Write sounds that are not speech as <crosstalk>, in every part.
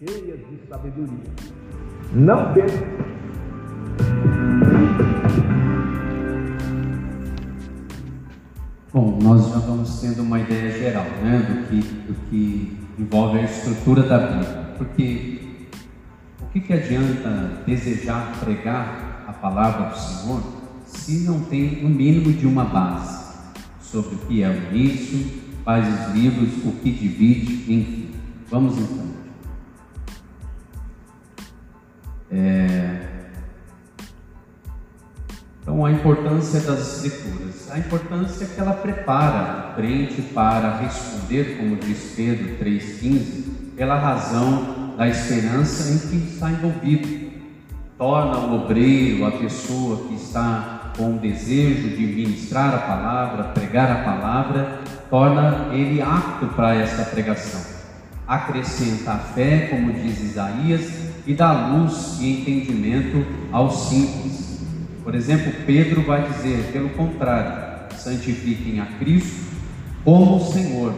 cheias de sabedoria. Não pense. Bom, nós já vamos tendo uma ideia geral né, do, que, do que envolve a estrutura da Bíblia. Porque o que, que adianta desejar pregar a palavra do Senhor se não tem o um mínimo de uma base sobre o que é o início, quais os livros, o que divide, enfim. Vamos então. Importância das Escrituras. A importância que ela prepara o crente para responder, como diz Pedro 3,15, pela razão da esperança em que está envolvido. Torna o obreiro, a pessoa que está com o desejo de ministrar a palavra, pregar a palavra, torna ele apto para essa pregação. Acrescenta a fé, como diz Isaías, e dá luz e entendimento aos simples. Por exemplo, Pedro vai dizer, pelo contrário, santifiquem a Cristo como Senhor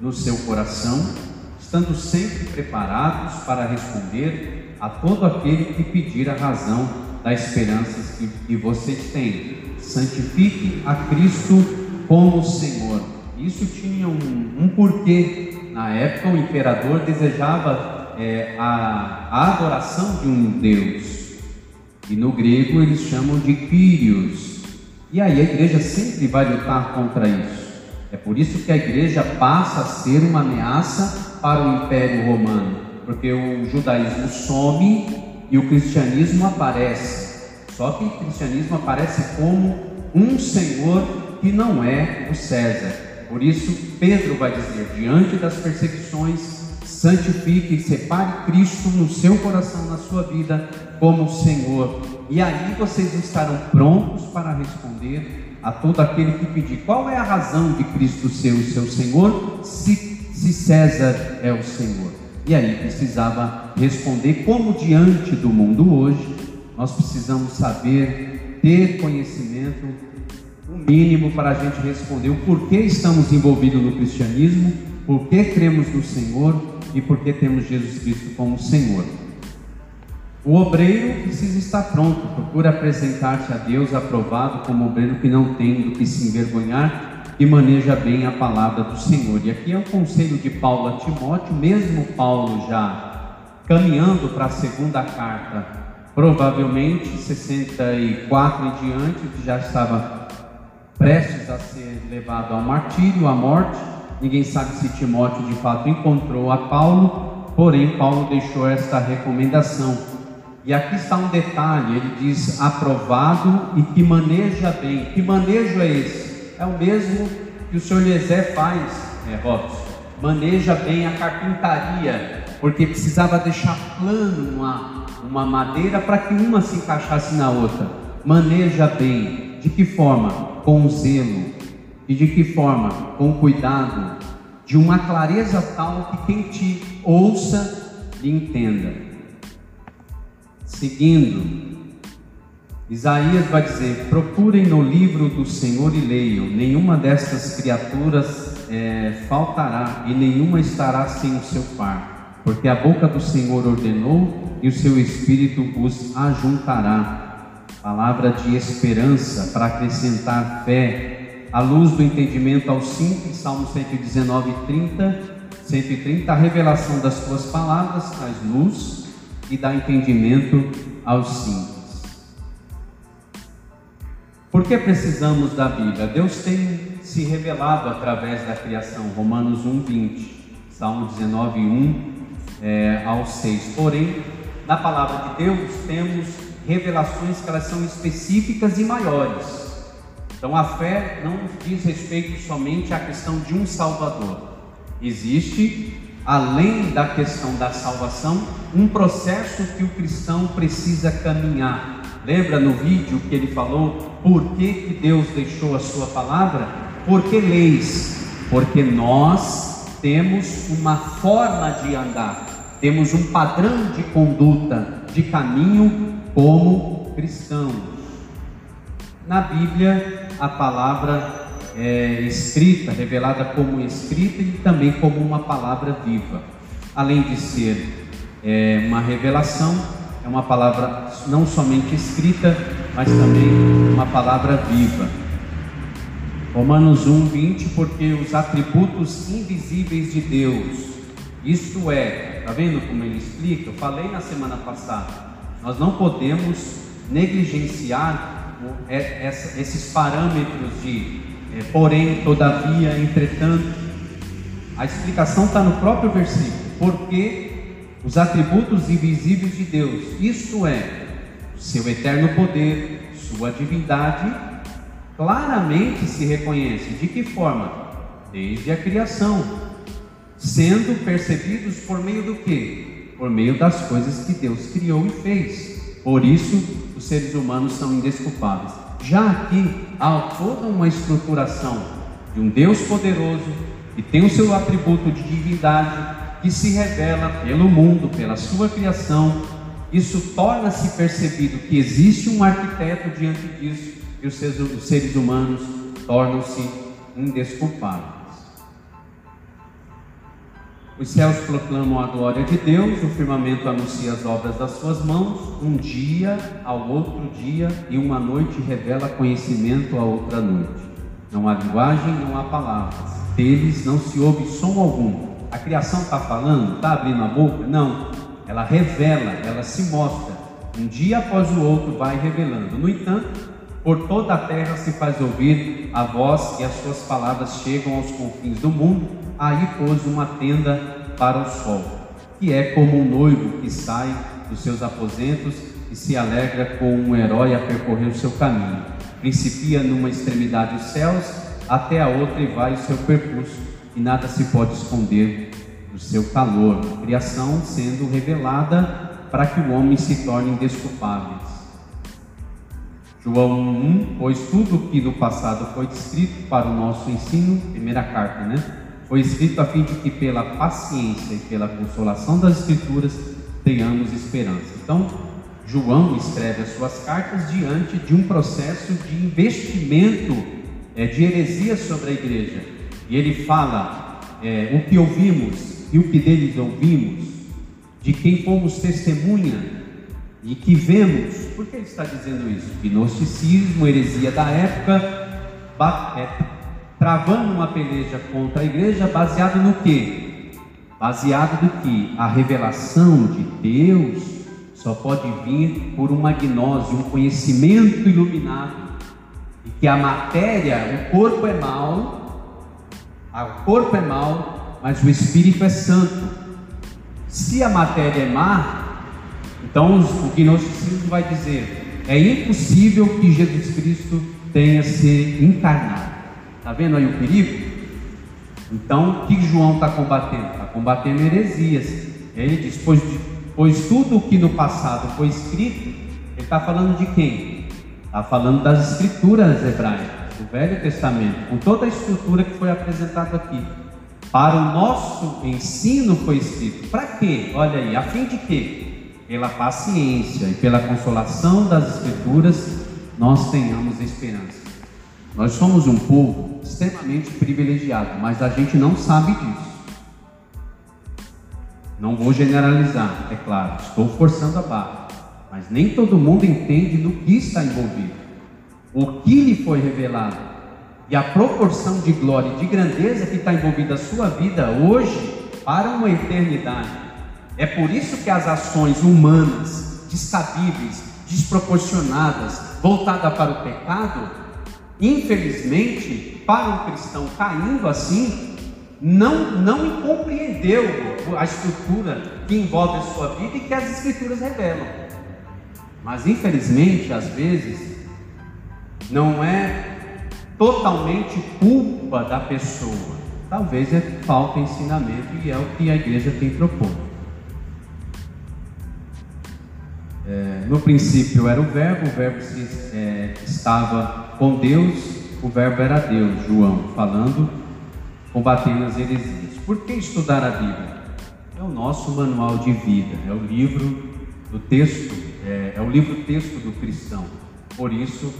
no seu coração, estando sempre preparados para responder a todo aquele que pedir a razão da esperança que, que vocês têm. Santifiquem a Cristo como Senhor. Isso tinha um, um porquê. Na época, o imperador desejava é, a, a adoração de um Deus. E no grego eles chamam de Kyrios. E aí a igreja sempre vai lutar contra isso. É por isso que a igreja passa a ser uma ameaça para o Império Romano, porque o judaísmo some e o cristianismo aparece. Só que o cristianismo aparece como um Senhor que não é o César. Por isso, Pedro vai dizer: diante das perseguições, santifique separe Cristo no seu coração, na sua vida, como Senhor. E aí vocês estarão prontos para responder a todo aquele que pedir. Qual é a razão de Cristo ser o seu Senhor, se, se César é o Senhor? E aí precisava responder como diante do mundo hoje, nós precisamos saber, ter conhecimento, o mínimo para a gente responder o porquê estamos envolvidos no cristianismo, por que cremos no Senhor e porque temos Jesus Cristo como Senhor. O obreiro precisa estar pronto, procura apresentar-se a Deus aprovado como obreiro que não tem do que se envergonhar e maneja bem a palavra do Senhor. E aqui é o conselho de Paulo a Timóteo, mesmo Paulo já caminhando para a segunda carta, provavelmente 64 e diante, já estava prestes a ser levado ao martírio, à morte Ninguém sabe se Timóteo de fato encontrou a Paulo, porém Paulo deixou esta recomendação. E aqui está um detalhe: ele diz aprovado e que maneja bem. Que manejo é esse? É o mesmo que o senhor Eliezer faz, é, Robson. Maneja bem a carpintaria, porque precisava deixar plano uma, uma madeira para que uma se encaixasse na outra. Maneja bem. De que forma? Com zelo, e de que forma? Com cuidado, de uma clareza tal que quem te ouça e entenda. Seguindo, Isaías vai dizer: procurem no livro do Senhor e leiam, nenhuma destas criaturas é, faltará e nenhuma estará sem o seu par, porque a boca do Senhor ordenou e o seu espírito os ajuntará. Palavra de esperança para acrescentar fé a luz do entendimento aos simples, Salmo 119, 30, 130, a revelação das tuas palavras traz luz e dá entendimento aos simples. Por que precisamos da Bíblia? Deus tem se revelado através da criação, Romanos 1, 20, Salmo 19, 1 é, ao 6. Porém, na palavra de Deus temos revelações que elas são específicas e maiores. Então a fé não diz respeito somente à questão de um Salvador. Existe, além da questão da salvação, um processo que o cristão precisa caminhar. Lembra no vídeo que ele falou por que, que Deus deixou a sua palavra? Porque leis, porque nós temos uma forma de andar, temos um padrão de conduta, de caminho como cristãos. Na Bíblia, a palavra é escrita, revelada como escrita e também como uma palavra viva. além de ser é, uma revelação, é uma palavra não somente escrita, mas também uma palavra viva. Romanos 1, 20, porque os atributos invisíveis de Deus, isto é, está vendo como ele explica? Eu falei na semana passada, nós não podemos negligenciar esses parâmetros de é, porém, todavia, entretanto. A explicação está no próprio versículo, porque os atributos invisíveis de Deus, isto é, seu eterno poder, sua divindade, claramente se reconhece. De que forma? Desde a criação, sendo percebidos por meio do que? Por meio das coisas que Deus criou e fez. Por isso, os seres humanos são indesculpáveis. Já aqui há toda uma estruturação de um Deus poderoso que tem o seu atributo de divindade, que se revela pelo mundo, pela sua criação, isso torna-se percebido que existe um arquiteto diante disso e os seres, os seres humanos tornam-se indesculpáveis. Os céus proclamam a glória de Deus, o firmamento anuncia as obras das suas mãos. Um dia ao outro dia e uma noite revela conhecimento a outra noite. Não há linguagem, não há palavras. Deles não se ouve som algum a criação está falando, está abrindo a boca? Não. Ela revela, ela se mostra. Um dia após o outro vai revelando. No entanto, por toda a terra se faz ouvir a voz e as suas palavras chegam aos confins do mundo. Aí pôs uma tenda para o sol, que é como um noivo que sai dos seus aposentos e se alegra com um herói a percorrer o seu caminho. Principia numa extremidade os céus, até a outra e vai o seu percurso e nada se pode esconder do seu calor. criação sendo revelada para que o homem se torne indesculpável. João 1, pois tudo que no passado foi escrito para o nosso ensino, primeira carta, né? Foi escrito a fim de que pela paciência e pela consolação das Escrituras tenhamos esperança. Então, João escreve as suas cartas diante de um processo de investimento é, de heresia sobre a igreja e ele fala é, o que ouvimos e o que deles ouvimos, de quem fomos testemunha e que vemos. Por que ele está dizendo isso? Gnosticismo, heresia da época, é, travando uma peleja contra a igreja, baseado no que? Baseado no que a revelação de Deus só pode vir por uma gnose, um conhecimento iluminado, e que a matéria, o corpo é mau, o corpo é mau, mas o espírito é santo. Se a matéria é má, então o gnosticismo vai dizer: é impossível que Jesus Cristo tenha se encarnado. Está vendo aí o perigo? Então, o que João está combatendo? Está combatendo heresias. Ele diz: pois, pois tudo o que no passado foi escrito, ele está falando de quem? Está falando das escrituras hebraicas o Velho Testamento, com toda a estrutura que foi apresentada aqui, para o nosso ensino foi escrito. Para quê? Olha aí, a fim de quê? Pela paciência e pela consolação das Escrituras, nós tenhamos esperança. Nós somos um povo extremamente privilegiado, mas a gente não sabe disso. Não vou generalizar, é claro, estou forçando a barra, mas nem todo mundo entende no que está envolvido o que lhe foi revelado e a proporção de glória e de grandeza que está envolvida a sua vida hoje para uma eternidade. É por isso que as ações humanas, descabíveis, desproporcionadas, voltadas para o pecado, infelizmente, para um cristão caindo assim, não, não compreendeu a estrutura que envolve a sua vida e que as escrituras revelam. Mas infelizmente, às vezes, não é totalmente culpa da pessoa. Talvez é falta de ensinamento e é o que a igreja tem proposto. É, no princípio era o verbo, o verbo se, é, estava com Deus, o verbo era Deus, João, falando, combatendo as heresias. Por que estudar a Bíblia? É o nosso manual de vida, é o livro do texto, é, é o livro texto do cristão. Por isso,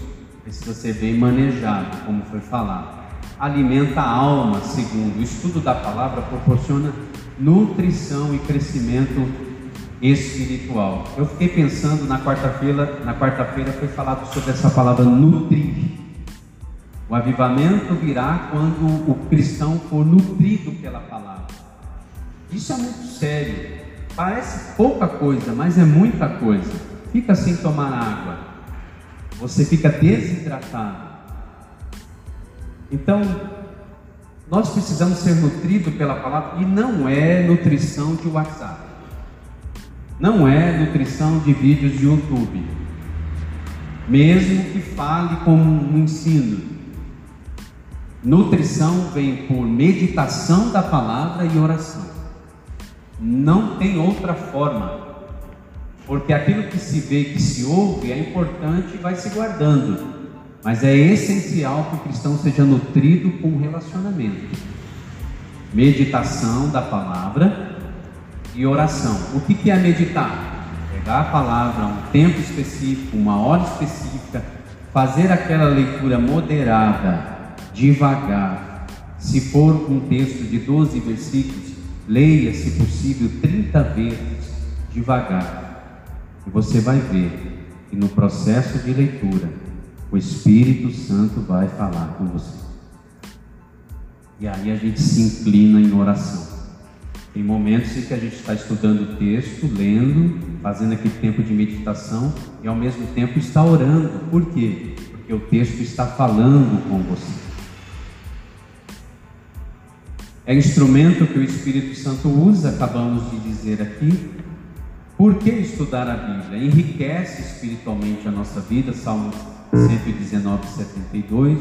precisa ser bem manejado, como foi falado. Alimenta a alma, segundo o estudo da palavra, proporciona nutrição e crescimento espiritual. Eu fiquei pensando na quarta-feira, na quarta-feira foi falado sobre essa palavra nutrir. O avivamento virá quando o cristão for nutrido pela palavra. Isso é muito sério. Parece pouca coisa, mas é muita coisa. Fica sem tomar água. Você fica desidratado. Então, nós precisamos ser nutridos pela palavra e não é nutrição de WhatsApp. Não é nutrição de vídeos de YouTube. Mesmo que fale com um ensino. Nutrição vem por meditação da palavra e oração. Não tem outra forma. Porque aquilo que se vê, que se ouve, é importante e vai se guardando. Mas é essencial que o cristão seja nutrido com relacionamento. Meditação da palavra e oração. O que é meditar? Pegar a palavra, um tempo específico, uma hora específica, fazer aquela leitura moderada, devagar. Se for um texto de 12 versículos, leia, se possível, 30 vezes, devagar. E você vai ver que no processo de leitura, o Espírito Santo vai falar com você. E aí a gente se inclina em oração. Tem momentos em que a gente está estudando o texto, lendo, fazendo aquele tempo de meditação e ao mesmo tempo está orando. Por quê? Porque o texto está falando com você. É instrumento que o Espírito Santo usa, acabamos de dizer aqui. Por que estudar a Bíblia? Enriquece espiritualmente a nossa vida, Salmo 119, 72.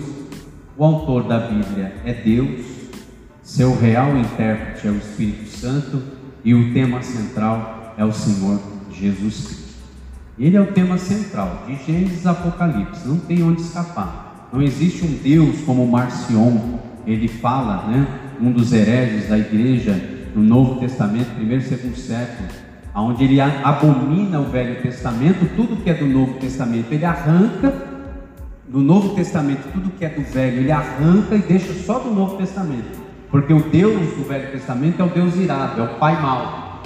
O autor da Bíblia é Deus, seu real intérprete é o Espírito Santo e o tema central é o Senhor Jesus Cristo. Ele é o tema central de Gênesis Apocalipse, não tem onde escapar. Não existe um Deus como Marcion, ele fala, né? Um dos hereges da igreja no Novo Testamento, primeiro e segundo século, onde ele abomina o Velho Testamento, tudo que é do Novo Testamento, ele arranca no Novo Testamento, tudo que é do Velho, ele arranca e deixa só do Novo Testamento. Porque o Deus do Velho Testamento é o Deus irado, é o Pai mau.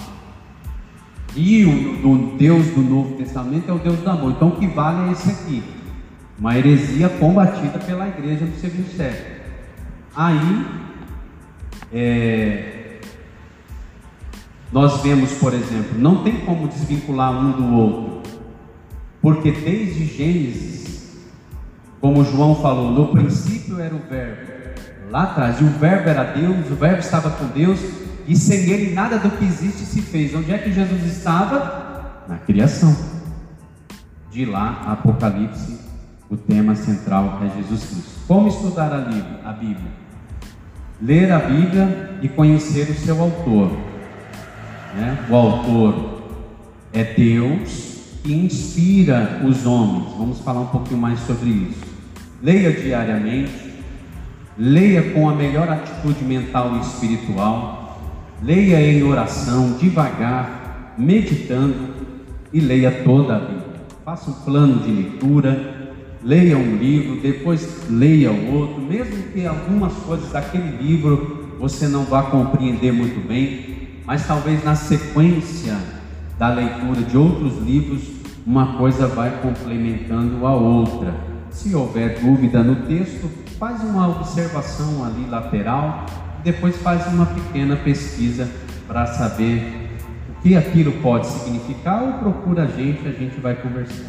E o, Deus do Novo Testamento é o Deus do amor. Então o que vale é esse aqui. Uma heresia combatida pela igreja do segundo século. Aí, é, nós vemos, por exemplo, não tem como desvincular um do outro. Porque desde Gênesis como João falou, no princípio era o Verbo, lá atrás, e o Verbo era Deus, o Verbo estava com Deus, e sem ele nada do que existe se fez. Onde é que Jesus estava? Na criação. De lá, Apocalipse, o tema central é Jesus Cristo. Como estudar a Bíblia? Ler a Bíblia e conhecer o seu autor. Né? O autor é Deus que inspira os homens. Vamos falar um pouquinho mais sobre isso. Leia diariamente, leia com a melhor atitude mental e espiritual, leia em oração, devagar, meditando e leia toda a Bíblia. Faça um plano de leitura, leia um livro, depois leia o outro, mesmo que algumas coisas daquele livro você não vá compreender muito bem, mas talvez na sequência da leitura de outros livros, uma coisa vai complementando a outra. Se houver dúvida no texto, faz uma observação ali lateral depois faz uma pequena pesquisa para saber o que aquilo pode significar ou procura a gente, a gente vai conversar.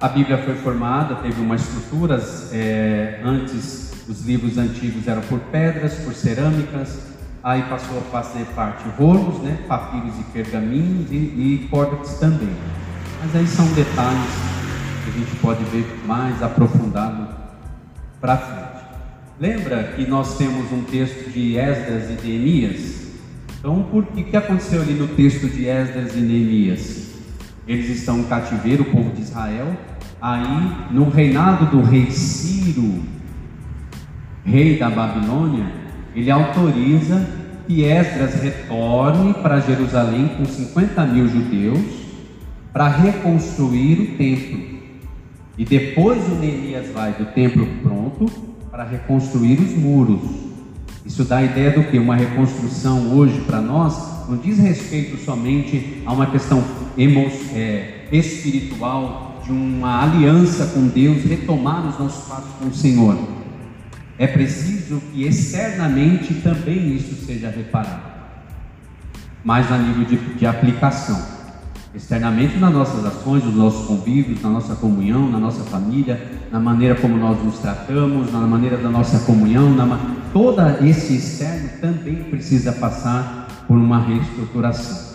A Bíblia foi formada, teve uma estrutura, é, antes os livros antigos eram por pedras, por cerâmicas, aí passou a fazer parte rolos, né, papiros e pergaminhos e, e também. Mas aí são detalhes que a gente pode ver mais aprofundado para frente. Lembra que nós temos um texto de Esdras e Neemias? Então, por que, que aconteceu ali no texto de Esdras e Neemias? Eles estão em cativeiro, o povo de Israel. Aí, no reinado do rei Ciro, rei da Babilônia, ele autoriza que Esdras retorne para Jerusalém com 50 mil judeus para reconstruir o templo. E depois o Neemias vai do templo pronto para reconstruir os muros. Isso dá a ideia do que? Uma reconstrução hoje para nós não diz respeito somente a uma questão é, espiritual, de uma aliança com Deus, retomar os nossos passos com o Senhor. É preciso que externamente também isso seja reparado, mas a nível de, de aplicação externamente nas nossas ações, nos nossos convívios, na nossa comunhão, na nossa família, na maneira como nós nos tratamos, na maneira da nossa comunhão, na, todo esse externo também precisa passar por uma reestruturação.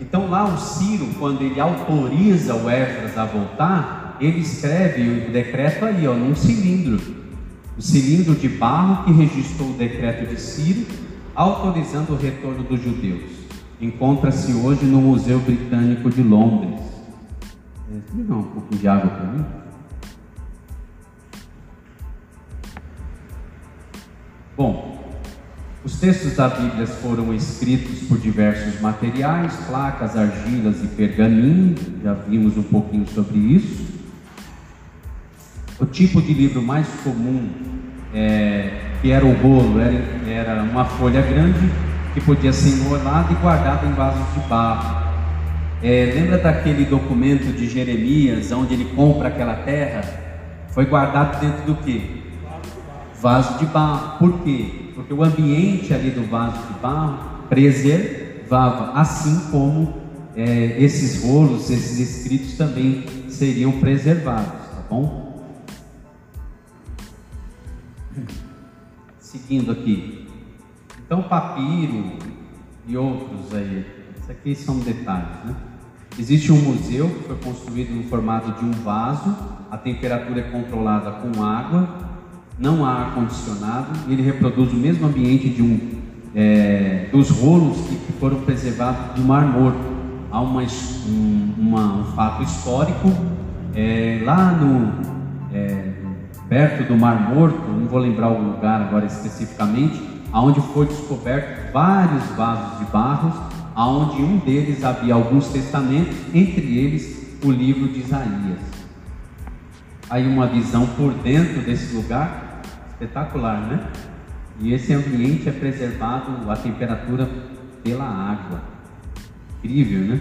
Então lá o Ciro, quando ele autoriza o Esdras a voltar, ele escreve o decreto aí, ó, num cilindro, o cilindro de barro que registrou o decreto de Ciro, autorizando o retorno dos judeus encontra-se hoje no Museu Britânico de Londres. É, não, um pouco de água para mim. Bom, os textos da Bíblia foram escritos por diversos materiais, placas, argilas e pergaminho, já vimos um pouquinho sobre isso. O tipo de livro mais comum, é, que era o rolo, era, era uma folha grande que podia ser enrolado e guardado em vasos de barro. É, lembra daquele documento de Jeremias, onde ele compra aquela terra? Foi guardado dentro do que? Vaso de barro. Por quê? Porque o ambiente ali do vaso de barro preservava, assim como é, esses rolos, esses escritos também seriam preservados, tá bom? Seguindo aqui. Então, papiro e outros aí, isso aqui são detalhes, né? Existe um museu que foi construído no formato de um vaso, a temperatura é controlada com água, não há ar-condicionado, e ele reproduz o mesmo ambiente de um, é, dos rolos que foram preservados do Mar Morto. Há uma, um, uma, um fato histórico, é, lá no, é, perto do Mar Morto, não vou lembrar o lugar agora especificamente, aonde foi descoberto vários vasos de barros, aonde um deles havia alguns testamentos, entre eles o livro de Isaías. Aí uma visão por dentro desse lugar, espetacular, né? E esse ambiente é preservado a temperatura pela água. Incrível, né?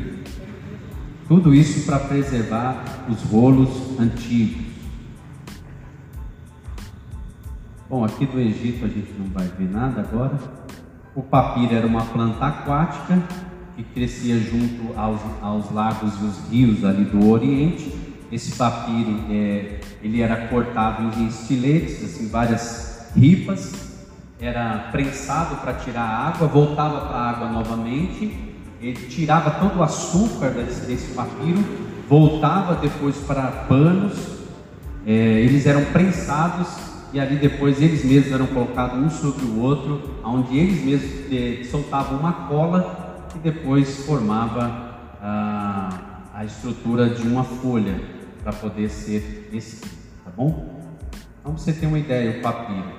Tudo isso para preservar os rolos antigos. Bom, aqui do Egito a gente não vai ver nada agora. O papiro era uma planta aquática que crescia junto aos, aos lagos e os rios ali do Oriente. Esse papiro é, ele era cortado em estiletes, assim, várias ripas, era prensado para tirar a água, voltava para a água novamente, ele tirava todo o açúcar desse, desse papiro, voltava depois para panos, é, eles eram prensados e ali depois eles mesmos eram colocados um sobre o outro, onde eles mesmos eh, soltavam uma cola que depois formava a, a estrutura de uma folha para poder ser escrito, tá bom? Então você ter uma ideia, o papiro.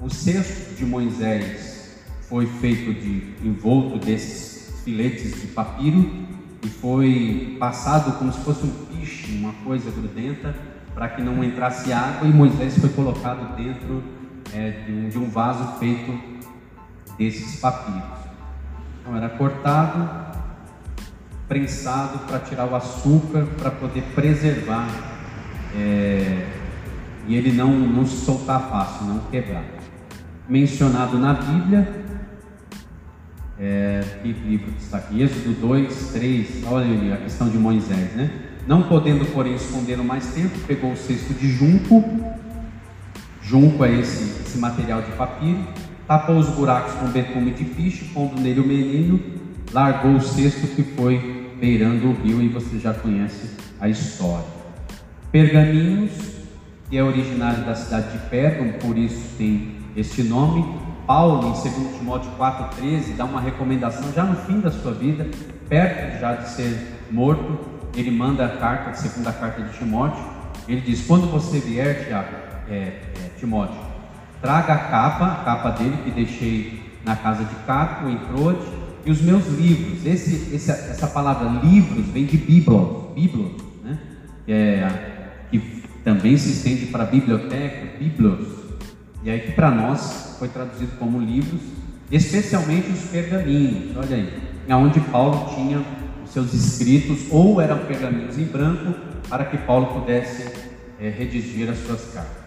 O cesto de Moisés foi feito de envolto desses filetes de papiro e foi passado como se fosse um piche, uma coisa grudenta, para que não entrasse água, e Moisés foi colocado dentro é, de, um, de, um, vaso feito desses papiros. Então era cortado, prensado para tirar o açúcar, para poder preservar é, e ele não, não se soltar fácil, não quebrar. Mencionado na Bíblia, é, que livro está aqui? Êxodo 2, 3, olha ali a questão de Moisés, né? Não podendo, porém, escondê-lo mais tempo, pegou o cesto de junco, junco é esse, esse material de papiro, tapou os buracos com betume de piche, pondo nele o menino, largou o cesto que foi beirando o rio, e você já conhece a história. Pergaminhos, que é originário da cidade de Pérgamo, por isso tem este nome. Paulo, em 2 Timóteo 4,13, dá uma recomendação já no fim da sua vida, perto já de ser morto, ele manda a carta, a segunda carta de Timóteo, ele diz: Quando você vier, Tiago, é, é, Timóteo, traga a capa, a capa dele que deixei na casa de Cato, em Trode, e os meus livros. Esse, esse, essa palavra livros vem de biblos, biblos, né? é, que também se estende para biblioteca, biblos. E aí que para nós foi traduzido como livros, especialmente os pergaminhos. Olha aí, onde Paulo tinha os seus escritos ou eram pergaminhos em branco para que Paulo pudesse é, redigir as suas cartas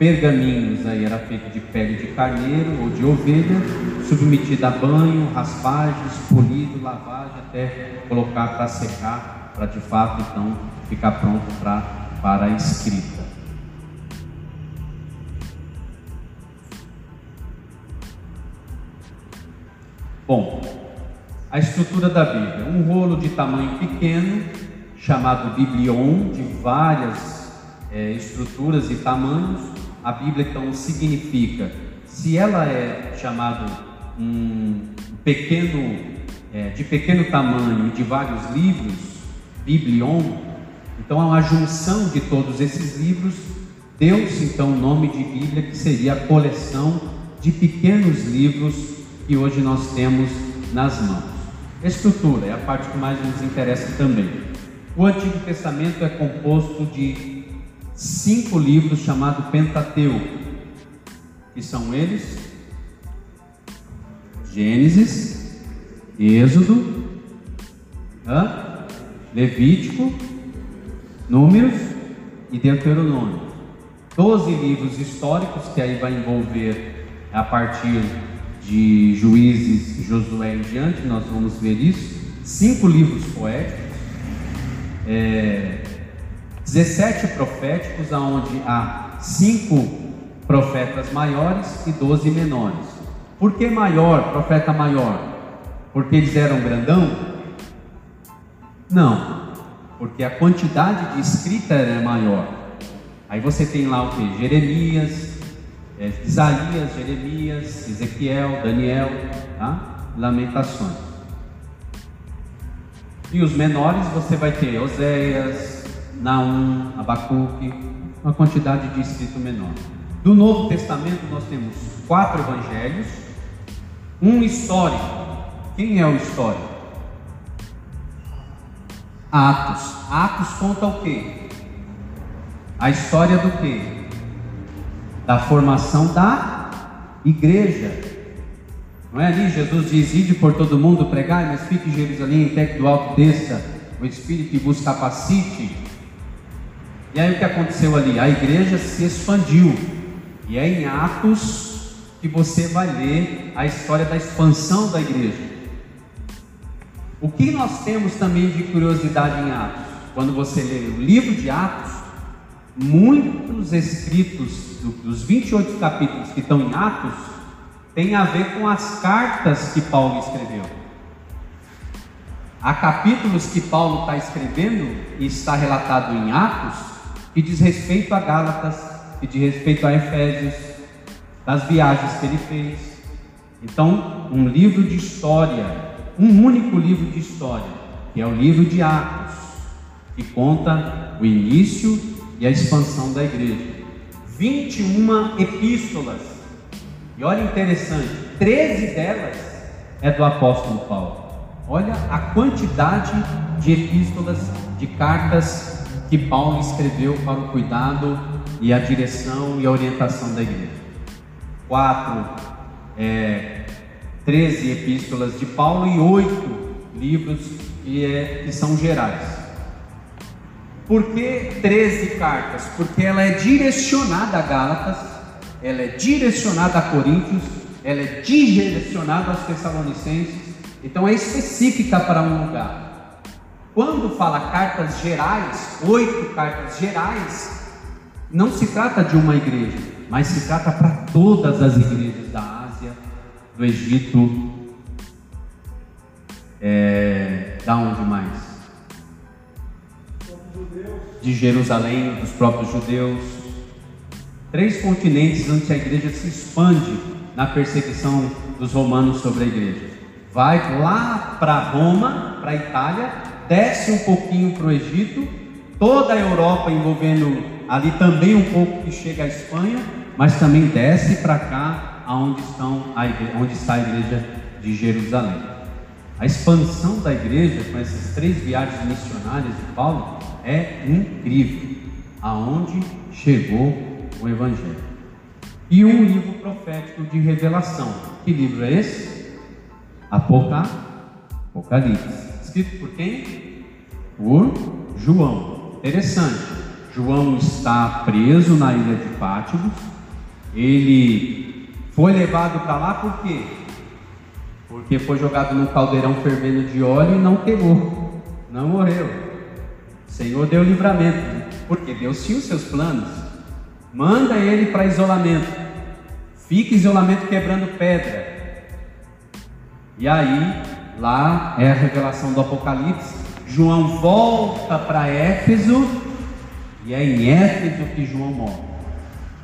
pergaminhos aí era feito de pele de carneiro ou de ovelha, submetido a banho, raspagens, polido, lavagem, até colocar para secar, para de fato então ficar pronto pra, para a escrita. Bom, a estrutura da Bíblia, um rolo de tamanho pequeno, chamado biblion, de várias é, estruturas e tamanhos, a Bíblia então significa, se ela é chamado um pequeno, é, de pequeno tamanho e de vários livros, Biblion, então é uma junção de todos esses livros, deu-se então o nome de Bíblia, que seria a coleção de pequenos livros que hoje nós temos nas mãos. Estrutura é a parte que mais nos interessa também. O Antigo Testamento é composto de cinco livros chamados Pentateuco, que são eles: Gênesis, Êxodo, Levítico, Números e Deuteronômio. Doze livros históricos que aí vai envolver a partir de Juízes, Josué em diante, nós vamos ver isso. Cinco livros poéticos. É, 17 proféticos, onde há cinco profetas maiores e 12 menores. Por que maior, profeta maior? Porque eles eram grandão? Não, porque a quantidade de escrita era maior. Aí você tem lá o que? Jeremias, é, Isaías, Jeremias, Ezequiel, Daniel, tá? Lamentações. E os menores você vai ter Oséias, Naum, Abacuque, uma quantidade de escrito menor. Do Novo Testamento nós temos quatro evangelhos, um histórico. Quem é o histórico? Atos. Atos conta o quê? A história do quê? Da formação da igreja. Não é ali? Jesus diz: Ide por todo mundo, pregai, mas fique em Jerusalém, até que do alto desça o Espírito e vos capacite e aí o que aconteceu ali? A igreja se expandiu. E é em Atos que você vai ler a história da expansão da igreja. O que nós temos também de curiosidade em Atos? Quando você lê o livro de Atos, muitos escritos dos 28 capítulos que estão em Atos têm a ver com as cartas que Paulo escreveu. Há capítulos que Paulo está escrevendo e está relatado em Atos que diz respeito a Gálatas, que diz respeito a Efésios, das viagens que ele fez. Então, um livro de história, um único livro de história, que é o livro de Atos, que conta o início e a expansão da igreja. 21 epístolas. E olha interessante, 13 delas é do apóstolo Paulo. Olha a quantidade de epístolas, de cartas que Paulo escreveu para o cuidado e a direção e a orientação da igreja. Quatro, é, 13 epístolas de Paulo e oito livros que, é, que são gerais. Por que 13 cartas? Porque ela é direcionada a Gálatas, ela é direcionada a Coríntios, ela é direcionada aos Tessalonicenses, então é específica para um lugar. Quando fala cartas gerais, oito cartas gerais, não se trata de uma igreja, mas se trata para todas as igrejas da Ásia, do Egito, é, da onde mais? De Jerusalém, dos próprios judeus. Três continentes onde a igreja se expande na perseguição dos romanos sobre a igreja. Vai lá para Roma, para a Itália, desce um pouquinho para o Egito, toda a Europa envolvendo ali também um pouco que chega à Espanha, mas também desce para cá, aonde onde está a igreja de Jerusalém. A expansão da igreja com essas três viagens missionárias de Paulo é incrível. Aonde chegou o Evangelho. E um livro profético de revelação. Que livro é esse? Apocalipse. Escrito por quem? Por João. Interessante. João está preso na ilha de Pátimos. Ele foi levado para lá por quê? Porque foi jogado num caldeirão fervendo de óleo e não queimou, não morreu. Senhor deu livramento, porque Deus tinha os seus planos. Manda ele para isolamento, fica isolamento quebrando pedra. E aí, lá é a revelação do Apocalipse. João volta para Éfeso, e é em Éfeso que João morre.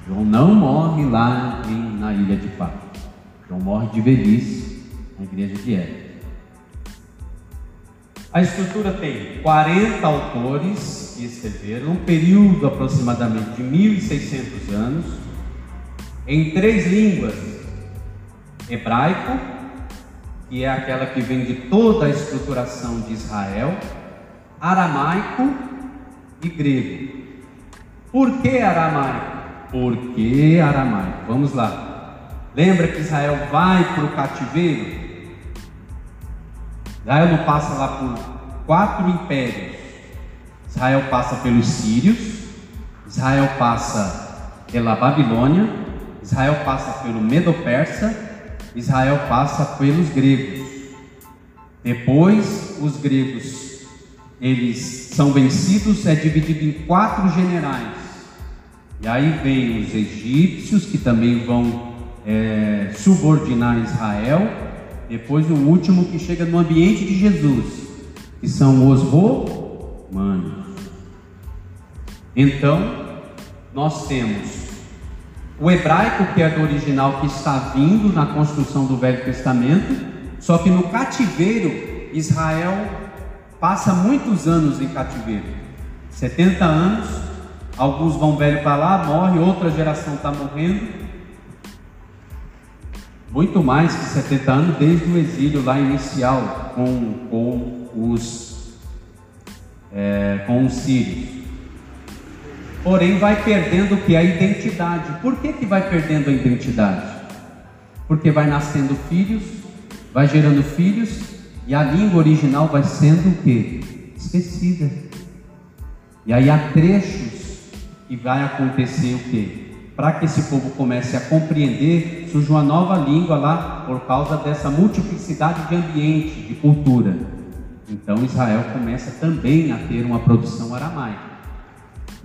João não morre lá em, na ilha de Pátria. João morre de velhice na igreja de Éfeso. A estrutura tem 40 autores que escreveram, um período aproximadamente de 1.600 anos, em três línguas: hebraico, que é aquela que vem de toda a estruturação de Israel, aramaico e grego. Por que aramaico? Por que aramaico? Vamos lá. Lembra que Israel vai para o cativeiro? Israel não passa lá por quatro impérios. Israel passa pelos sírios, Israel passa pela Babilônia, Israel passa pelo Medo-Persa, Israel passa pelos gregos. Depois, os gregos eles são vencidos, é dividido em quatro generais. E aí vem os egípcios que também vão é, subordinar Israel. Depois o último que chega no ambiente de Jesus, que são os romanos. Então, nós temos o hebraico, que é do original, que está vindo na construção do Velho Testamento, só que no cativeiro, Israel passa muitos anos em cativeiro 70 anos. Alguns vão velho para lá, morre, outra geração está morrendo. Muito mais que 70 anos desde o exílio lá inicial com, com os é, com os sírios porém vai perdendo o que? A identidade. Por que, que vai perdendo a identidade? Porque vai nascendo filhos, vai gerando filhos, e a língua original vai sendo o que? Esquecida. E aí há trechos que vai acontecer o que? Para que esse povo comece a compreender, surge uma nova língua lá por causa dessa multiplicidade de ambiente, de cultura. Então Israel começa também a ter uma produção aramaica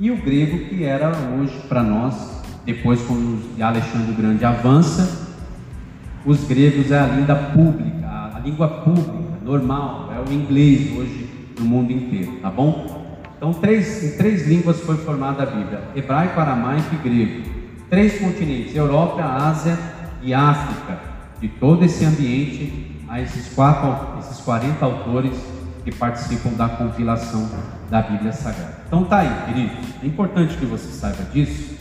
e o grego que era hoje para nós, depois quando Alexandre o Grande avança, os gregos é a língua pública, a língua pública, normal, é o inglês hoje no mundo inteiro, tá bom? Então, três, em três línguas foi formada a Bíblia: hebraico, aramaico e grego. Três continentes: Europa, Ásia e África. De todo esse ambiente, a esses, quatro, esses 40 autores que participam da compilação da Bíblia Sagrada. Então tá aí, querido. É importante que você saiba disso,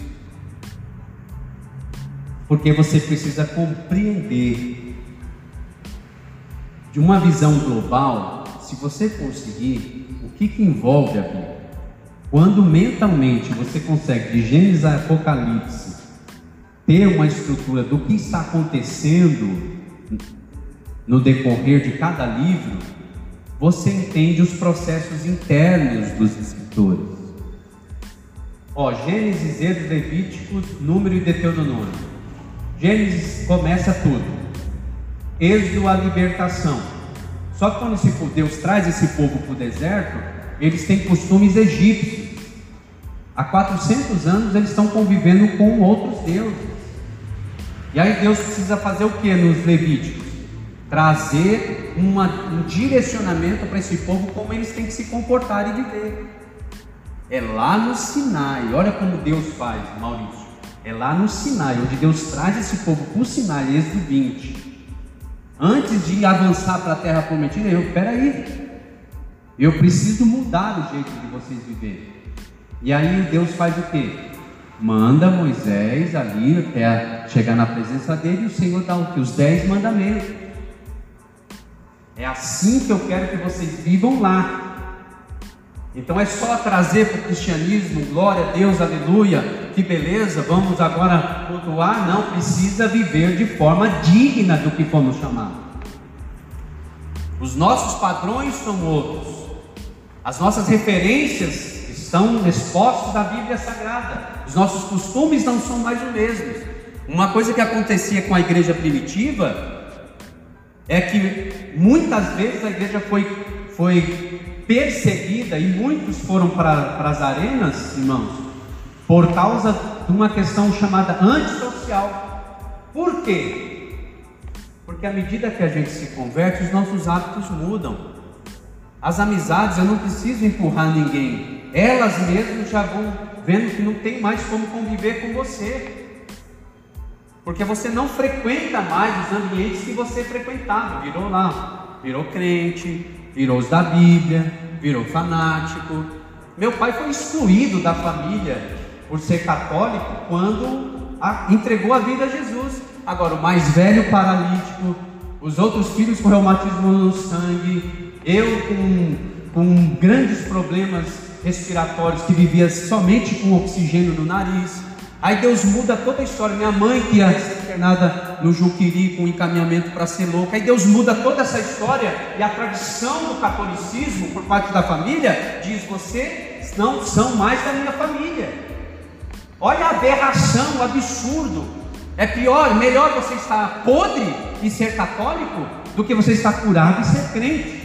porque você precisa compreender de uma visão global. Se você conseguir, o que, que envolve a Bíblia? Quando mentalmente você consegue, de Gênesis a Apocalipse, ter uma estrutura do que está acontecendo no decorrer de cada livro, você entende os processos internos dos escritores. Ó, Gênesis, Êxodo, Levíticos, Número e Deuteronômio. Gênesis começa tudo. Êxodo a libertação. Só que quando Deus traz esse povo para o deserto, eles têm costumes egípcios. Há 400 anos eles estão convivendo com outros deuses. E aí Deus precisa fazer o que nos Levíticos? trazer uma, um direcionamento para esse povo como eles têm que se comportar e viver. É lá no Sinai, olha como Deus faz, Maurício. É lá no Sinai, onde Deus traz esse povo para o Sinai, Êxodo 20. Antes de avançar para a terra prometida, eu, peraí, eu preciso mudar o jeito de vocês viverem. E aí Deus faz o quê? Manda Moisés ali até chegar na presença dele, e o Senhor dá o que? Os dez mandamentos. É assim que eu quero que vocês vivam lá. Então é só trazer para o cristianismo, glória a Deus, aleluia, que beleza, vamos agora cultuar. Não, precisa viver de forma digna do que fomos chamados. Os nossos padrões são outros, as nossas referências estão expostas na Bíblia Sagrada, os nossos costumes não são mais os mesmos. Uma coisa que acontecia com a igreja primitiva é que muitas vezes a igreja foi, foi perseguida e muitos foram para as arenas, irmãos, por causa de uma questão chamada antissocial. Por quê? Porque à medida que a gente se converte, os nossos hábitos mudam. As amizades, eu não preciso empurrar ninguém, elas mesmas já vão vendo que não tem mais como conviver com você. Porque você não frequenta mais os ambientes que você frequentava, virou lá, virou crente, virou os da Bíblia, virou fanático. Meu pai foi excluído da família por ser católico quando a, entregou a vida a Jesus. Agora, o mais velho paralítico, os outros filhos com reumatismo no sangue, eu com, com grandes problemas respiratórios que vivia somente com oxigênio no nariz. Aí Deus muda toda a história. Minha mãe, que ia ser internada no Juquiri com encaminhamento para ser louca. Aí Deus muda toda essa história e a tradição do catolicismo por parte da família diz: vocês não são mais da minha família. Olha a aberração, o absurdo. É pior, melhor você estar podre e ser católico do que você estar curado e ser crente.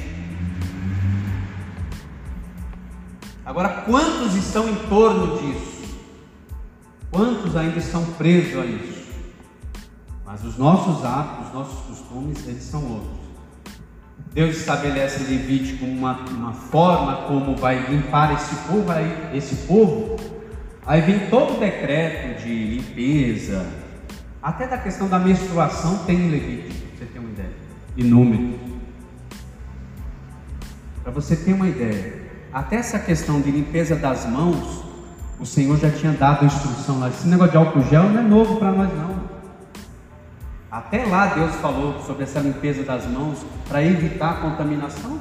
Agora, quantos estão em torno disso? Quantos ainda estão presos a isso? Mas os nossos hábitos, os nossos costumes, eles são outros. Deus estabelece Levítico uma, uma forma como vai limpar esse povo, aí, esse povo. Aí vem todo o decreto de limpeza, até da questão da menstruação tem em Levítico, você ter uma ideia. E número. Para você ter uma ideia, até essa questão de limpeza das mãos, o Senhor já tinha dado a instrução lá. Esse negócio de álcool gel não é novo para nós, não. Até lá Deus falou sobre essa limpeza das mãos para evitar a contaminação.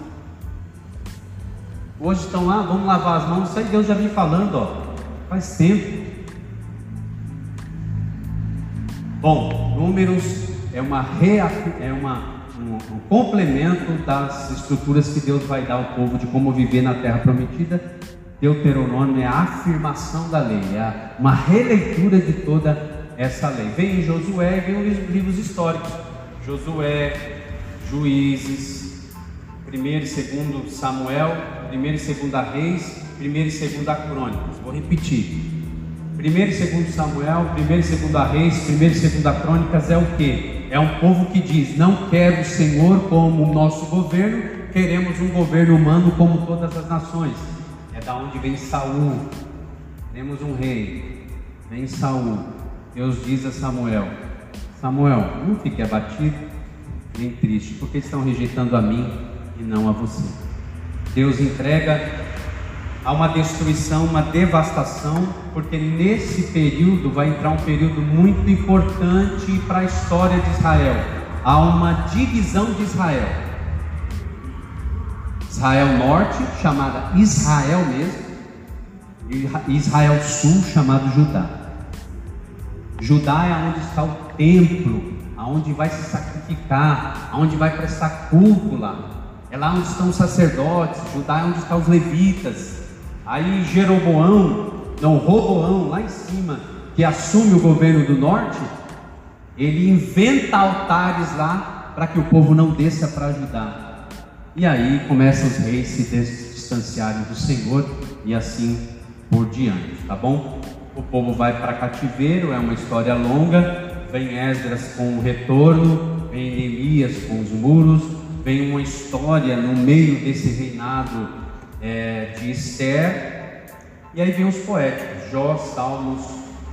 Hoje estão lá, vamos lavar as mãos. Isso aí Deus já vem falando, ó, faz tempo. Bom, números é uma, é uma um, um complemento das estruturas que Deus vai dar ao povo de como viver na terra prometida Deuteronômio é a afirmação da lei, é uma releitura de toda essa lei. Vem em Josué vem os livros históricos. Josué, Juízes, 1 e 2 Samuel, 1 e 2 Reis, 1 e 2 Crônicas. Vou repetir. 1 e 2 Samuel, 1 e 2 Reis, 1 e 2 Crônicas é o que? É um povo que diz: Não quero o Senhor como nosso governo, queremos um governo humano como todas as nações da onde vem Saul. Temos um rei, vem Saul. Deus diz a Samuel: Samuel, não fique abatido nem triste, porque estão rejeitando a mim e não a você. Deus entrega a uma destruição, uma devastação, porque nesse período vai entrar um período muito importante para a história de Israel. Há uma divisão de Israel. Israel Norte, chamada Israel mesmo, e Israel Sul, chamado Judá. Judá é onde está o templo, aonde vai se sacrificar, aonde vai prestar culto lá. É lá onde estão os sacerdotes, Judá é onde estão os levitas. Aí Jeroboão, não Roboão, lá em cima, que assume o governo do norte, ele inventa altares lá para que o povo não desça para ajudar. E aí começam os reis se distanciarem do Senhor e assim por diante, tá bom? O povo vai para cativeiro, é uma história longa. Vem Esdras com o retorno, vem Neemias com os muros, vem uma história no meio desse reinado é, de Esther. E aí vem os poéticos, Jó, Salmos,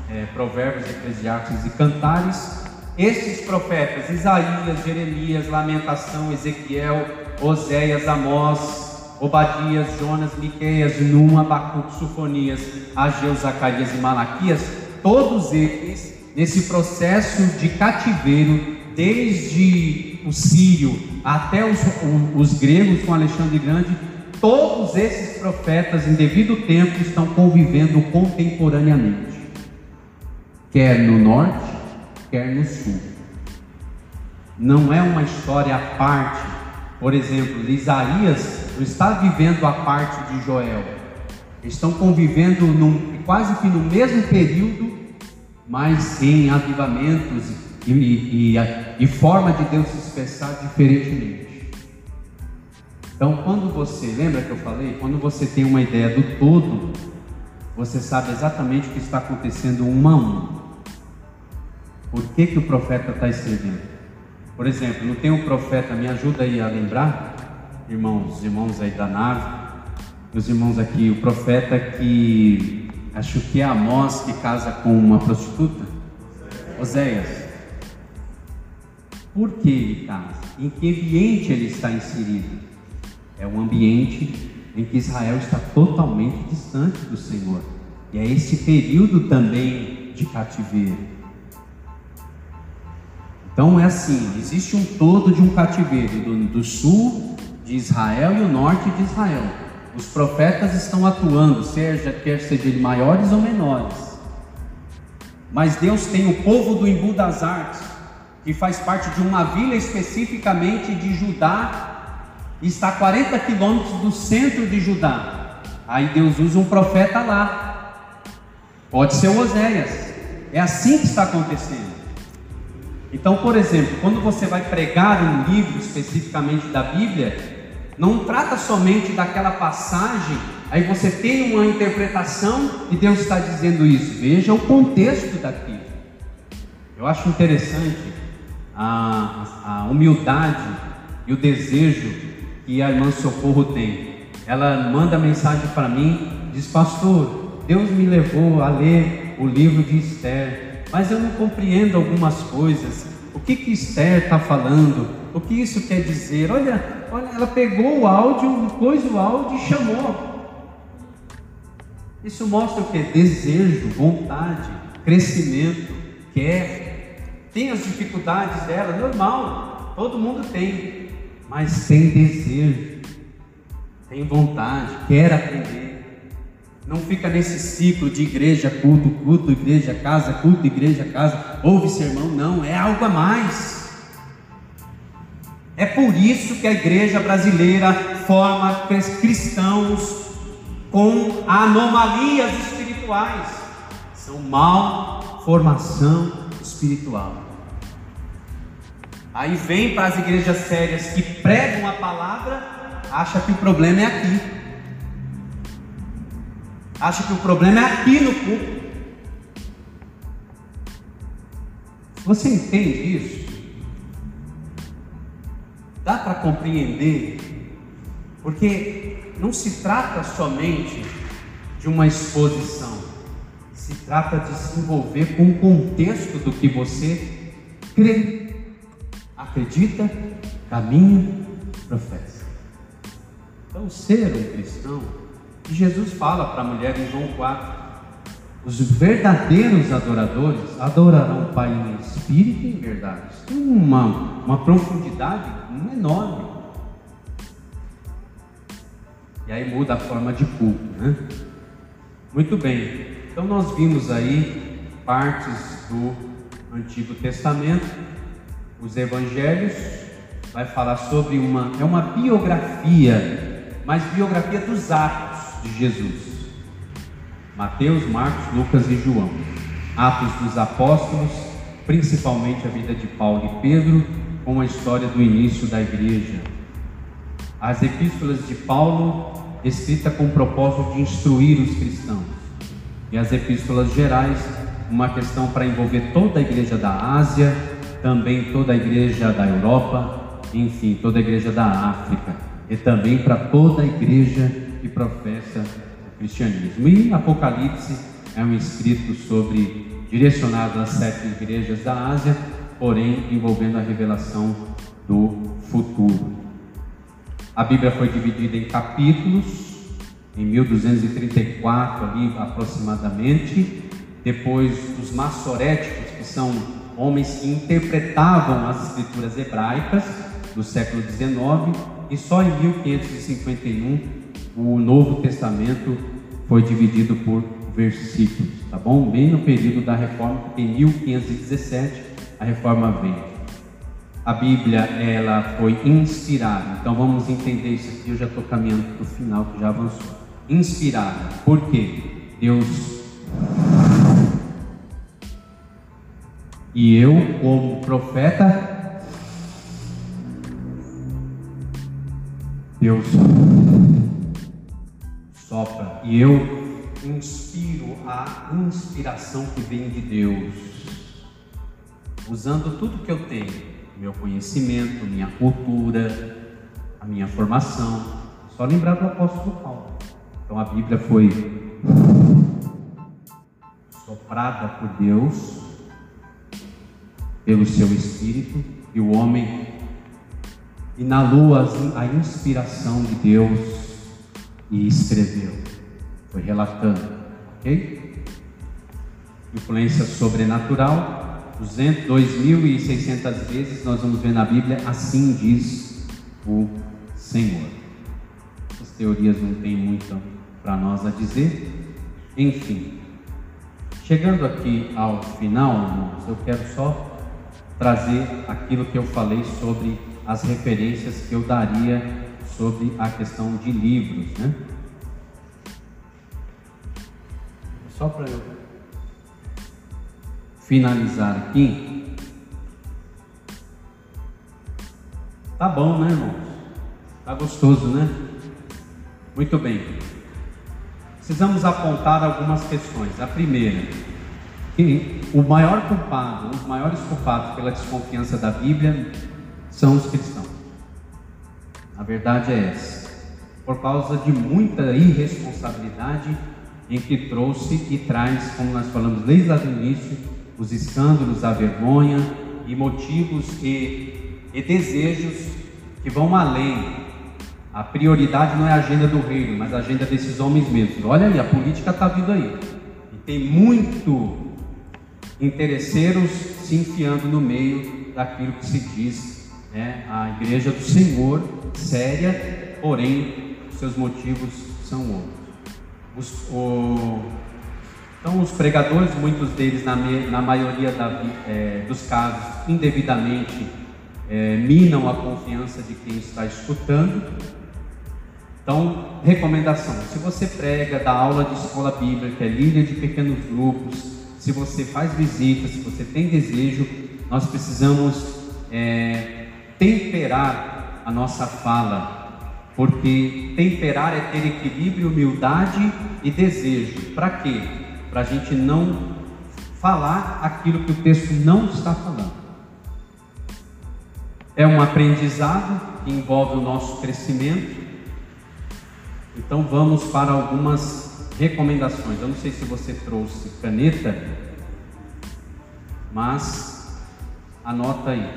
é, Provérbios, Eclesiastes e Cantares. Esses profetas, Isaías, Jeremias, Lamentação, Ezequiel, Oséias, Amós, Obadias, Jonas, Miqueias, Num, Abacuque, Sufonias, Ageu, Zacarias e Malaquias, todos eles nesse processo de cativeiro, desde o sírio até os, os gregos com Alexandre Grande, todos esses profetas, em devido tempo, estão convivendo contemporaneamente, quer no norte, quer no sul. Não é uma história à parte. Por exemplo, Isaías não está vivendo a parte de Joel. Estão convivendo num, quase que no mesmo período, mas em avivamentos e, e, e, e forma de Deus se expressar diferentemente. Então, quando você, lembra que eu falei? Quando você tem uma ideia do todo, você sabe exatamente o que está acontecendo um a um. Por que, que o profeta está escrevendo? Por exemplo, não tem um profeta, me ajuda aí a lembrar, irmãos, irmãos aí da nave, os irmãos aqui, o profeta que acho que é Amós que casa com uma prostituta? Oséias. Por que ele casa? Em que ambiente ele está inserido? É um ambiente em que Israel está totalmente distante do Senhor. E é esse período também de cativeiro. Então é assim: existe um todo de um cativeiro do, do sul de Israel e o norte de Israel. Os profetas estão atuando, seja quer seja de maiores ou menores. Mas Deus tem o povo do Embu das Artes, que faz parte de uma vila especificamente de Judá está a 40 quilômetros do centro de Judá. Aí Deus usa um profeta lá. Pode ser Oséias. É assim que está acontecendo. Então, por exemplo, quando você vai pregar um livro especificamente da Bíblia, não trata somente daquela passagem, aí você tem uma interpretação e Deus está dizendo isso. Veja o contexto daquilo. Eu acho interessante a, a humildade e o desejo que a irmã Socorro tem. Ela manda mensagem para mim, diz: Pastor, Deus me levou a ler o livro de Esther, mas eu não compreendo algumas coisas. O que que Esther está falando? O que isso quer dizer? Olha, olha, ela pegou o áudio, pôs o áudio e chamou. Isso mostra o que? Desejo, vontade, crescimento, quer. Tem as dificuldades dela, normal, todo mundo tem mas tem desejo, tem vontade, quer aprender. Não fica nesse ciclo de igreja, culto, culto, igreja, casa, culto, igreja, casa, ouve sermão, não, é algo a mais. É por isso que a igreja brasileira forma cristãos com anomalias espirituais. São mal formação espiritual. Aí vem para as igrejas sérias que pregam a palavra, acha que o problema é aqui. Acha que o problema é aqui no culto. Você entende isso? Dá para compreender? Porque não se trata somente de uma exposição, se trata de se envolver com o contexto do que você crê acredita, caminha, professa. Então, ser um cristão, e Jesus fala para a mulher em João 4, os verdadeiros adoradores adorarão o Pai em espírito e em verdade. tem uma, uma profundidade enorme. E aí muda a forma de culto, né? Muito bem. Então nós vimos aí partes do Antigo Testamento os evangelhos, vai falar sobre uma, é uma biografia, mas biografia dos atos de Jesus. Mateus, Marcos, Lucas e João. Atos dos apóstolos, principalmente a vida de Paulo e Pedro, com a história do início da igreja. As epístolas de Paulo, escrita com o propósito de instruir os cristãos. E as epístolas gerais, uma questão para envolver toda a igreja da Ásia, também toda a igreja da Europa, enfim, toda a igreja da África, e também para toda a igreja que professa o cristianismo. E Apocalipse é um escrito sobre direcionado às sete igrejas da Ásia, porém envolvendo a revelação do futuro. A Bíblia foi dividida em capítulos, em 1234 ali aproximadamente, depois os maçoréticos, que são homens que interpretavam as escrituras hebraicas do século XIX, e só em 1551 o Novo Testamento foi dividido por versículos, tá bom? Bem no período da reforma, porque em 1517 a reforma veio. A Bíblia ela foi inspirada, então vamos entender isso aqui. Eu já estou caminhando para o final, que já avançou. Inspirada, por quê? Deus e eu, como profeta, Deus sopra e eu inspiro a inspiração que vem de Deus, usando tudo que eu tenho, meu conhecimento, minha cultura, a minha formação. Só lembrar do apóstolo Paulo. Então a Bíblia foi soprada por Deus, pelo seu Espírito, e o homem inalou a inspiração de Deus e escreveu. Foi relatando, ok? Influência sobrenatural, 2.600 vezes nós vamos ver na Bíblia, assim diz o Senhor. Essas teorias não têm muito para nós a dizer. Enfim, chegando aqui ao final, irmãos, eu quero só trazer aquilo que eu falei sobre as referências que eu daria sobre a questão de livros, né? Só para eu finalizar aqui. Tá bom, né, irmãos? Tá gostoso, né? Muito bem. Precisamos apontar algumas questões. A primeira, que o maior culpado, os maiores culpados pela desconfiança da Bíblia são os cristãos. A verdade é essa. Por causa de muita irresponsabilidade em que trouxe e traz, como nós falamos desde do início, os escândalos, a vergonha e motivos e, e desejos que vão além. A prioridade não é a agenda do reino, mas a agenda desses homens mesmos. Olha aí, a política está vindo aí. E tem muito interesseiros se enfiando no meio daquilo que se diz né, a igreja do Senhor, séria, porém seus motivos são outros. Os, o, então, os pregadores, muitos deles, na, na maioria da, é, dos casos, indevidamente é, minam a confiança de quem está escutando. Então, recomendação: se você prega, dá aula de escola bíblica, é líder de pequenos grupos, se você faz visita, se você tem desejo, nós precisamos é, temperar a nossa fala, porque temperar é ter equilíbrio, humildade e desejo. Para quê? Para a gente não falar aquilo que o texto não está falando. É um aprendizado que envolve o nosso crescimento. Então vamos para algumas recomendações. Eu não sei se você trouxe caneta, mas anota aí.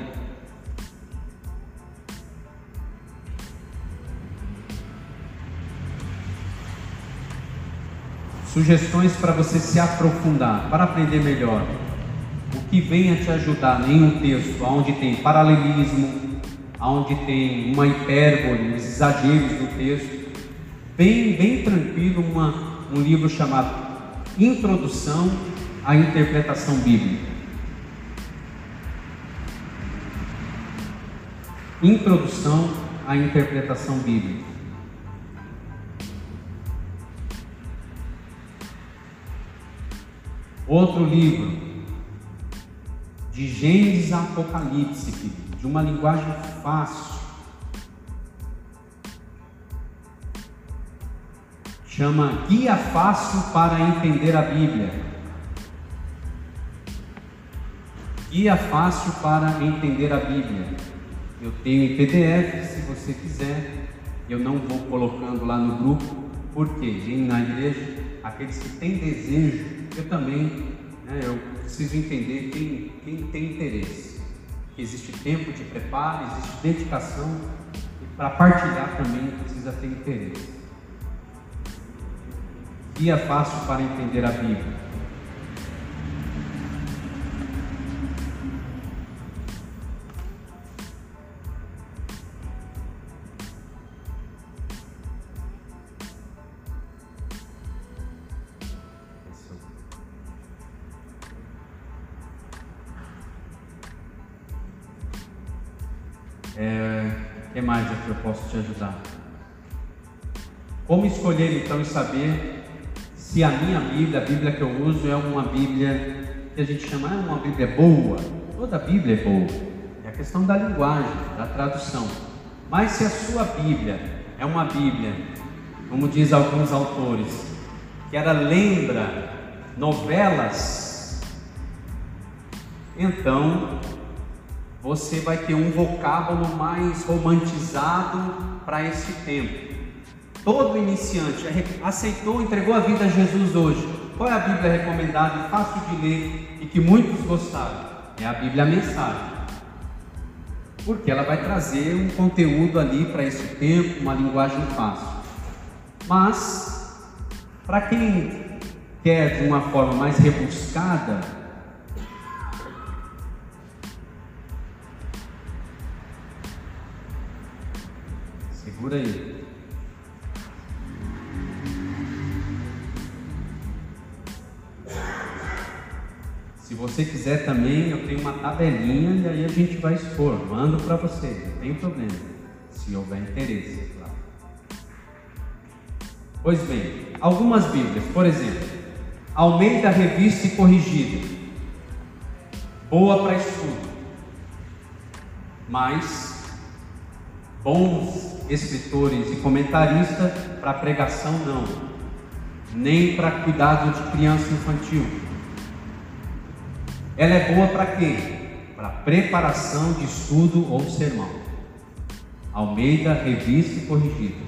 Sugestões para você se aprofundar, para aprender melhor. O que venha te ajudar em um texto onde tem paralelismo, onde tem uma hipérbole, os exageros do texto, bem, bem tranquilo, uma um livro chamado Introdução à Interpretação Bíblica. Introdução à Interpretação Bíblica. Outro livro, de Gênesis a Apocalipse, de uma linguagem fácil chama Guia Fácil para Entender a Bíblia. Guia Fácil para Entender a Bíblia. Eu tenho em PDF, se você quiser. Eu não vou colocando lá no grupo, porque na igreja, aqueles que têm desejo, eu também, né, eu preciso entender quem, quem tem interesse. Existe tempo de preparo, existe dedicação, e para partilhar também precisa ter interesse guia é fácil para entender a Bíblia. É, que mais é eu posso te ajudar? Como escolher então e saber se a minha Bíblia, a Bíblia que eu uso, é uma Bíblia que a gente chama é uma Bíblia boa? Toda Bíblia é boa. É a questão da linguagem, da tradução. Mas se a sua Bíblia é uma Bíblia, como diz alguns autores, que ela lembra novelas, então você vai ter um vocábulo mais romantizado para esse tempo. Todo iniciante aceitou, entregou a vida a Jesus hoje. Qual é a Bíblia recomendada fácil de ler e que muitos gostaram? É a Bíblia Mensagem. Porque ela vai trazer um conteúdo ali para esse tempo, uma linguagem fácil. Mas, para quem quer de uma forma mais rebuscada, segura aí. Se você quiser também, eu tenho uma tabelinha e aí a gente vai expor. Mando para você, não tem problema. Se houver interesse, claro. Pois bem, algumas Bíblias, por exemplo, Almeida Revista e Corrigida, boa para estudo, mas bons escritores e comentaristas para pregação não, nem para cuidado de criança infantil ela é boa para quê? Para preparação de estudo ou sermão. Almeida Revista e Corrigida.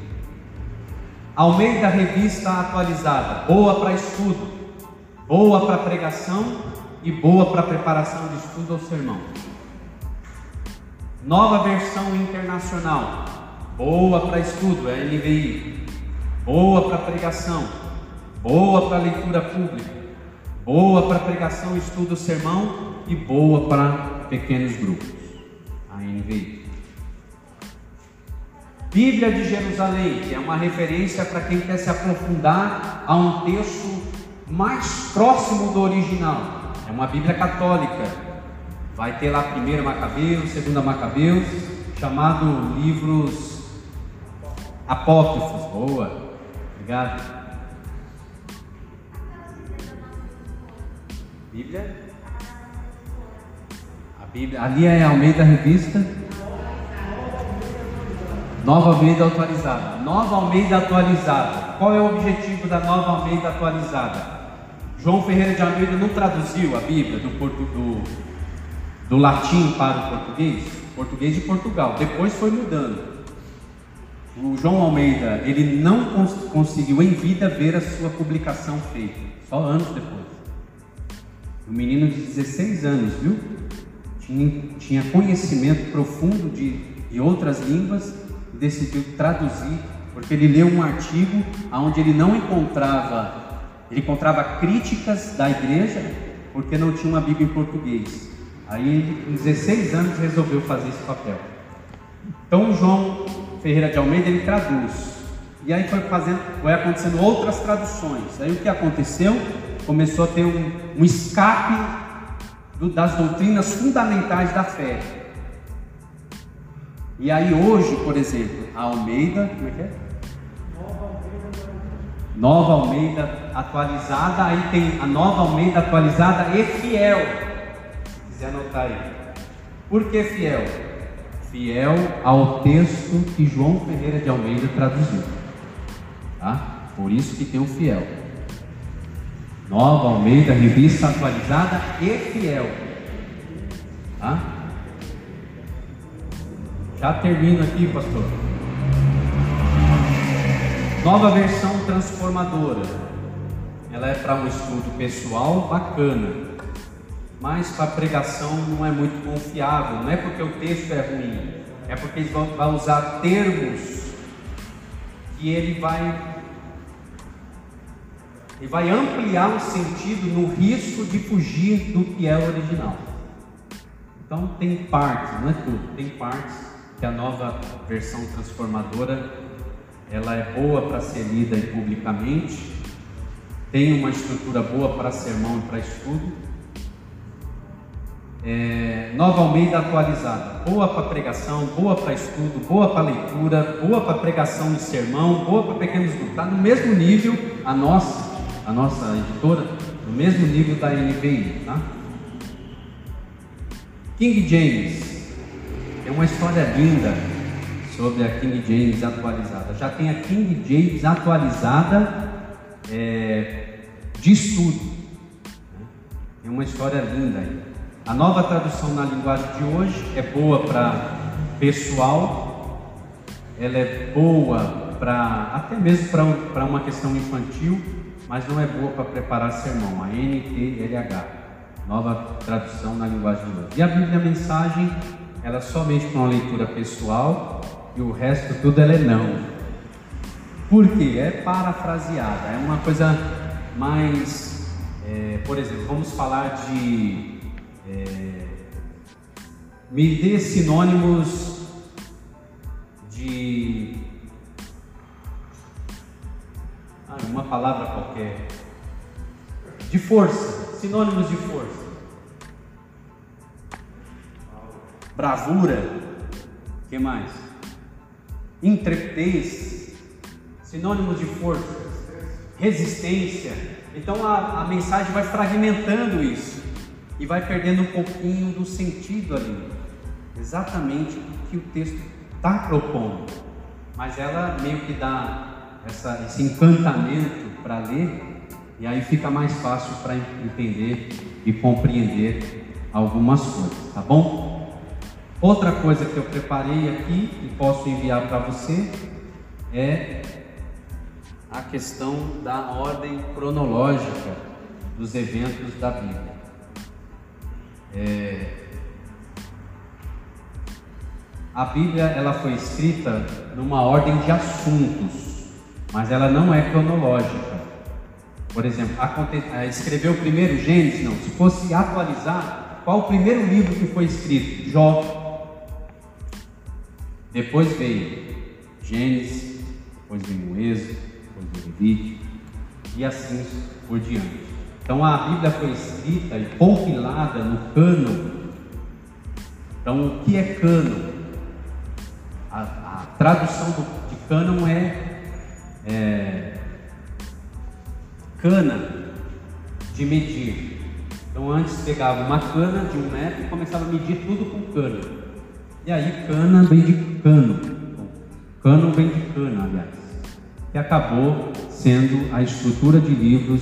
Almeida Revista Atualizada, boa para estudo, boa para pregação e boa para preparação de estudo ou sermão. Nova versão internacional, boa para estudo, é NVI, boa para pregação, boa para leitura pública, boa para pregação, estudo, sermão e boa para pequenos grupos. A NVI. Bíblia de Jerusalém, que é uma referência para quem quer se aprofundar a um texto mais próximo do original. É uma Bíblia católica. Vai ter lá primeira Macabeus, segunda Macabeus, chamado livros apócrifos. Boa. Obrigado. Bíblia? A Bíblia, ali é Almeida Revista. Nova Almeida atualizada. Nova Almeida atualizada. Qual é o objetivo da Nova Almeida atualizada? João Ferreira de Almeida não traduziu a Bíblia do, do, do latim para o português? Português de Portugal. Depois foi mudando. O João Almeida, ele não cons conseguiu em vida ver a sua publicação feita, só anos depois. Um menino de 16 anos, viu? Tinha, tinha conhecimento profundo de, de outras línguas e decidiu traduzir, porque ele leu um artigo onde ele não encontrava, ele encontrava críticas da igreja porque não tinha uma Bíblia em português. Aí ele, com 16 anos, resolveu fazer esse papel. Então, João Ferreira de Almeida, ele traduz. E aí foi fazendo, foi acontecendo outras traduções. Aí o que aconteceu? Começou a ter um, um escape do, das doutrinas fundamentais da fé. E aí hoje, por exemplo, a Almeida, como é que é? Nova Almeida atualizada, aí tem a Nova Almeida atualizada e fiel. Se quiser anotar aí. Por que fiel? Fiel ao texto que João Ferreira de Almeida traduziu. Tá? Por isso que tem o fiel. Nova Almeida, revista atualizada e fiel. Tá? Já termino aqui, pastor. Nova versão transformadora. Ela é para um estudo pessoal bacana, mas para pregação não é muito confiável. Não é porque o texto é ruim, é porque eles vão usar termos que ele vai e vai ampliar o sentido no risco de fugir do que é o original. Então tem partes, não é tudo, tem partes que a nova versão transformadora ela é boa para ser lida publicamente, tem uma estrutura boa para sermão e para estudo. é, Nova Almeida atualizada. Boa para pregação, boa para estudo, boa para leitura, boa para pregação de sermão, boa para pequenos grupos. Está no mesmo nível a nossa, a nossa editora, no mesmo nível da NVI, tá? King James é uma história linda sobre a King James atualizada. Já tem a King James atualizada é, de estudo. É uma história linda aí. A nova tradução na linguagem de hoje é boa para pessoal, ela é boa para até mesmo para uma questão infantil, mas não é boa para preparar sermão. A NTLH, nova tradução na linguagem de hoje. E a Bíblia a Mensagem, ela é somente para uma leitura pessoal e o resto tudo ela é não. Por quê? É parafraseada, é uma coisa mais, é, por exemplo, vamos falar de é, me dê sinônimos de uma palavra qualquer de força, sinônimos de força. Bravura, que mais? Intrepidez, sinônimos de força, resistência. Então a, a mensagem vai fragmentando isso e vai perdendo um pouquinho do sentido ali, exatamente o que o texto está propondo. Mas ela meio que dá essa, esse encantamento para ler, e aí fica mais fácil para entender e compreender algumas coisas, tá bom? Outra coisa que eu preparei aqui e posso enviar para você é a questão da ordem cronológica dos eventos da Bíblia. É, a Bíblia ela foi escrita numa ordem de assuntos, mas ela não é cronológica. Por exemplo, escreveu o primeiro Gênesis, não. Se fosse atualizar, qual o primeiro livro que foi escrito? Jó. Depois veio Gênesis, depois veio o Êxodo, depois veio Levítico, e assim por diante. Então a Bíblia foi escrita e compilada no cano. Então o que é cano? A, a tradução do, de cano é, é cana de medir. Então antes pegava uma cana de um metro e começava a medir tudo com cano. E aí cana vem de cano. Cano vem de cana, aliás. Que acabou sendo a estrutura de livros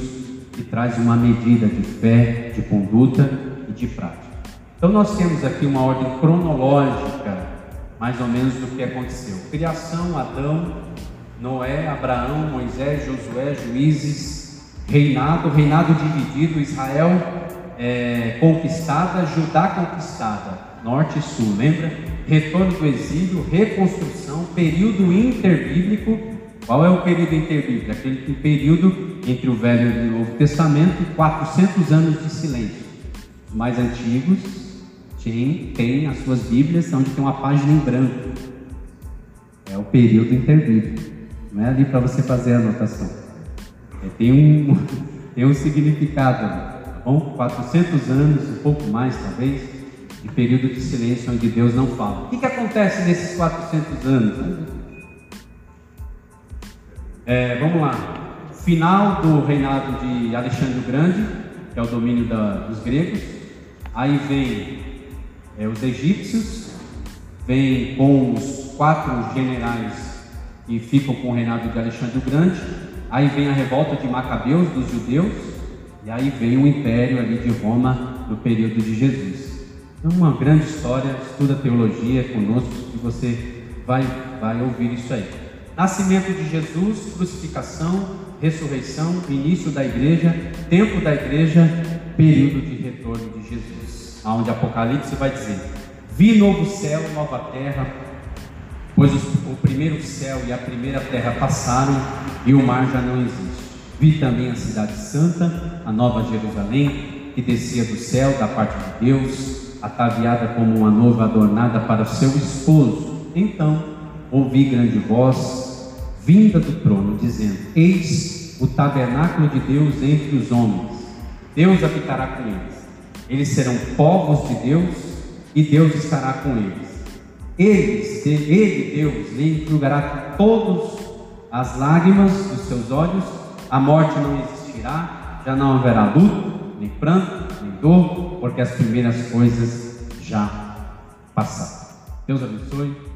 que traz uma medida de fé, de conduta e de prática. Então nós temos aqui uma ordem cronológica, mais ou menos do que aconteceu. Criação, Adão, Noé, Abraão, Moisés, Josué, Juízes, reinado, reinado dividido, Israel é, conquistada, Judá conquistada, norte e sul, lembra? Retorno do exílio, reconstrução, período interbíblico qual é o período interbíblico? Aquele período entre o Velho e o Novo Testamento e 400 anos de silêncio. Os mais antigos têm, têm as suas Bíblias onde tem uma página em branco. É o período interbíblico. Não é ali para você fazer a anotação. É, tem, um, <laughs> tem um significado ali. Tá bom? 400 anos, um pouco mais talvez, de período de silêncio onde Deus não fala. O que, que acontece nesses 400 anos? É, vamos lá. Final do reinado de Alexandre o Grande, que é o domínio da, dos gregos. Aí vem é, os egípcios, vem com os quatro generais que ficam com o reinado de Alexandre o Grande. Aí vem a revolta de Macabeus, dos judeus. E aí vem o império ali de Roma no período de Jesus. É uma grande história, estuda teologia conosco e você vai, vai ouvir isso aí. Nascimento de Jesus, crucificação, ressurreição, início da igreja, tempo da igreja, período de retorno de Jesus. Onde Apocalipse vai dizer: Vi novo céu, nova terra, pois o primeiro céu e a primeira terra passaram e o mar já não existe. Vi também a cidade santa, a nova Jerusalém, que descia do céu da parte de Deus, ataviada como uma noiva adornada para o seu esposo. Então ouvi grande voz vinda do trono, dizendo: Eis o tabernáculo de Deus entre os homens, Deus habitará com eles, Eles serão povos de Deus e Deus estará com eles. Eles, ele, Deus, lhe enxugará todas as lágrimas dos seus olhos, a morte não existirá, já não haverá luto, nem pranto, nem dor, porque as primeiras coisas já passaram. Deus abençoe.